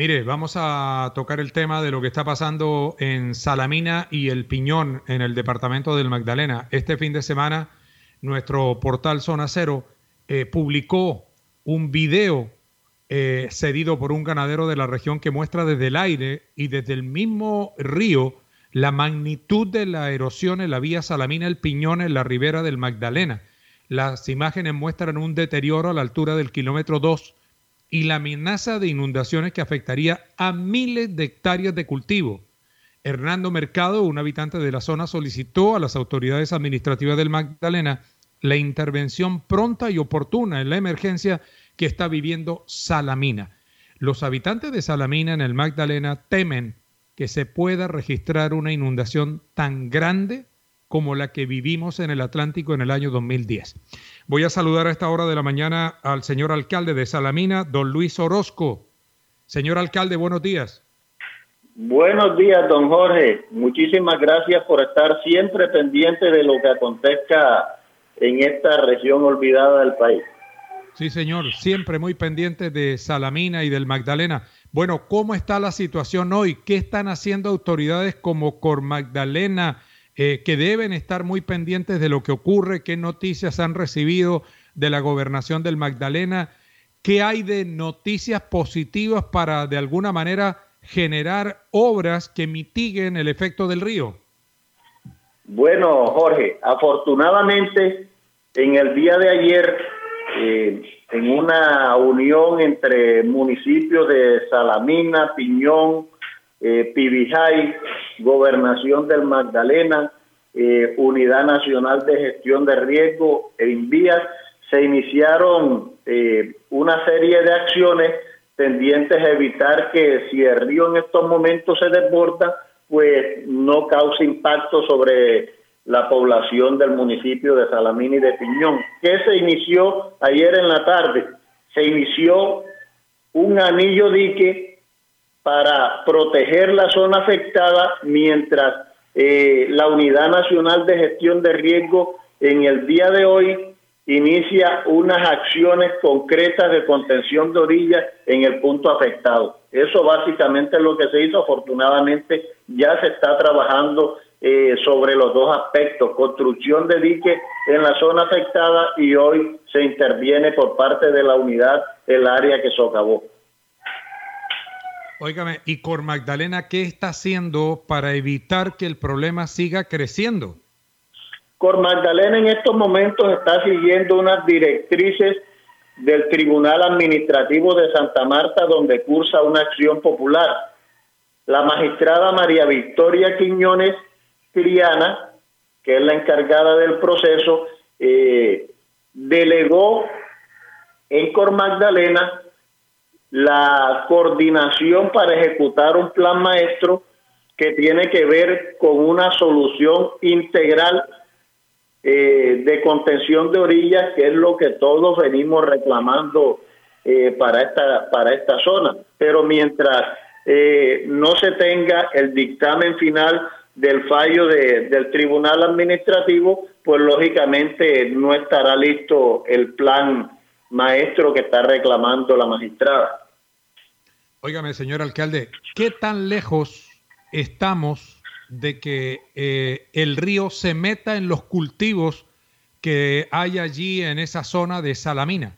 Mire, vamos a tocar el tema de lo que está pasando en Salamina y El Piñón en el departamento del Magdalena. Este fin de semana, nuestro portal Zona Cero eh, publicó un video eh, cedido por un ganadero de la región que muestra desde el aire y desde el mismo río la magnitud de la erosión en la vía Salamina El Piñón en la ribera del Magdalena. Las imágenes muestran un deterioro a la altura del kilómetro 2 y la amenaza de inundaciones que afectaría a miles de hectáreas de cultivo. Hernando Mercado, un habitante de la zona, solicitó a las autoridades administrativas del Magdalena la intervención pronta y oportuna en la emergencia que está viviendo Salamina. Los habitantes de Salamina en el Magdalena temen que se pueda registrar una inundación tan grande como la que vivimos en el Atlántico en el año 2010. Voy a saludar a esta hora de la mañana al señor alcalde de Salamina, don Luis Orozco. Señor alcalde, buenos días. Buenos días, don Jorge. Muchísimas gracias por estar siempre pendiente de lo que acontezca en esta región olvidada del país. Sí, señor, siempre muy pendiente de Salamina y del Magdalena. Bueno, ¿cómo está la situación hoy? ¿Qué están haciendo autoridades como Cor Magdalena, eh, que deben estar muy pendientes de lo que ocurre, qué noticias han recibido de la gobernación del Magdalena, qué hay de noticias positivas para de alguna manera generar obras que mitiguen el efecto del río. Bueno, Jorge, afortunadamente en el día de ayer, eh, en una unión entre municipios de Salamina, Piñón, eh, Pibijay, Gobernación del Magdalena, eh, Unidad Nacional de Gestión de Riesgo e Invías, se iniciaron eh, una serie de acciones tendientes a evitar que si el río en estos momentos se desborda, pues no cause impacto sobre la población del municipio de Salamina y de Piñón. ¿Qué se inició ayer en la tarde? Se inició un anillo dique para proteger la zona afectada mientras eh, la Unidad Nacional de Gestión de Riesgo en el día de hoy inicia unas acciones concretas de contención de orillas en el punto afectado. Eso básicamente es lo que se hizo. Afortunadamente ya se está trabajando eh, sobre los dos aspectos, construcción de diques en la zona afectada y hoy se interviene por parte de la unidad el área que socavó. Óigame, ¿y Cor Magdalena qué está haciendo para evitar que el problema siga creciendo? Cor Magdalena en estos momentos está siguiendo unas directrices del Tribunal Administrativo de Santa Marta donde cursa una acción popular. La magistrada María Victoria Quiñones Triana, que es la encargada del proceso, eh, delegó en Cor Magdalena la coordinación para ejecutar un plan maestro que tiene que ver con una solución integral eh, de contención de orillas, que es lo que todos venimos reclamando eh, para, esta, para esta zona. Pero mientras eh, no se tenga el dictamen final del fallo del Tribunal Administrativo, pues lógicamente no estará listo el plan maestro que está reclamando la magistrada. Óigame, señor alcalde, ¿qué tan lejos estamos de que eh, el río se meta en los cultivos que hay allí en esa zona de Salamina?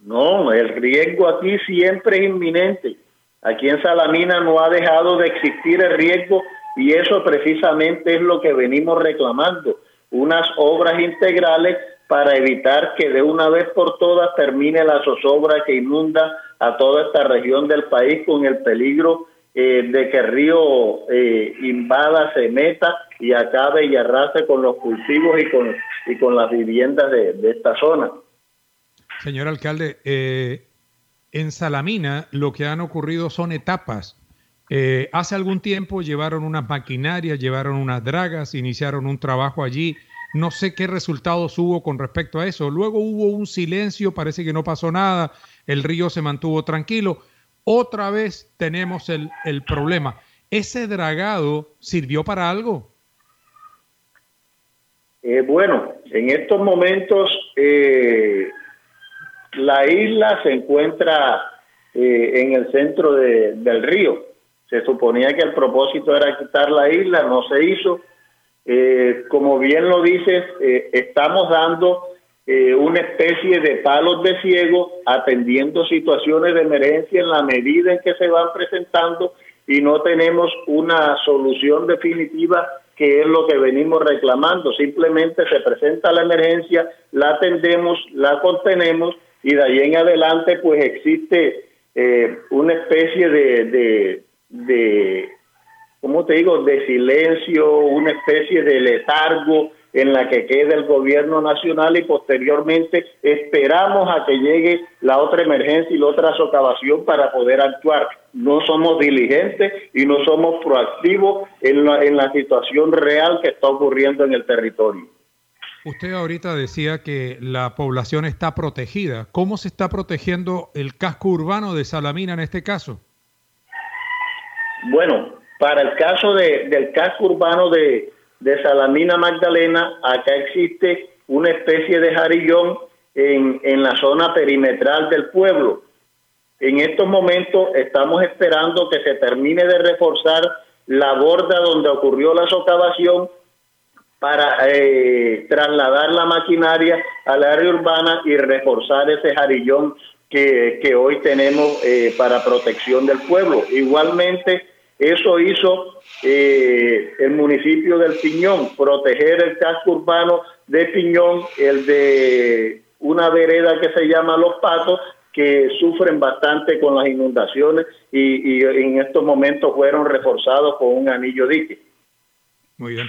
No, el riesgo aquí siempre es inminente. Aquí en Salamina no ha dejado de existir el riesgo y eso precisamente es lo que venimos reclamando, unas obras integrales para evitar que de una vez por todas termine la zozobra que inunda a toda esta región del país con el peligro eh, de que el río eh, invada, se meta y acabe y arrase con los cultivos y con, y con las viviendas de, esta zona. Señor alcalde, eh, en Salamina lo que han ocurrido son etapas. Eh, hace algún tiempo llevaron unas maquinarias, llevaron unas dragas, iniciaron un trabajo allí. No sé qué resultados hubo con respecto a eso. Luego hubo un silencio, parece que no pasó nada, el río se mantuvo tranquilo. Otra vez tenemos el, el problema. ¿Ese dragado sirvió para algo? Eh, bueno, en estos momentos eh, la isla se encuentra eh, en el centro del río. Se suponía que el propósito era quitar la isla, no se hizo. Como bien lo dices, estamos dando una especie de palos de ciego atendiendo situaciones de emergencia en la medida en que se van presentando y no tenemos una solución definitiva que es lo que venimos reclamando. Simplemente se presenta la emergencia, la atendemos, la contenemos y de ahí en adelante pues existe eh, una especie de, de, de, ¿cómo te digo?, de silencio, una especie de letargo en la que queda el gobierno nacional y posteriormente esperamos a que llegue la otra emergencia y la otra socavación para poder actuar. No somos diligentes y no somos proactivos en la, en la situación real que está ocurriendo en el territorio. Usted ahorita decía que la población está protegida. ¿Cómo se está protegiendo el casco urbano de Salamina en este caso? Bueno, para el caso de, del casco urbano de, de Salamina Magdalena, acá existe una especie de jarillón en, en la zona perimetral del pueblo. En estos momentos estamos esperando que se termine de reforzar la borda donde ocurrió la socavación para eh, trasladar la maquinaria al área urbana y reforzar ese jarillón que, que hoy tenemos eh, para protección del pueblo. Igualmente, eso hizo eh, el municipio del Piñón, proteger el casco urbano de Piñón, el de una vereda que se llama Los Patos, que sufren bastante con las inundaciones y, y en estos momentos fueron reforzados con un anillo dique. Muy bien.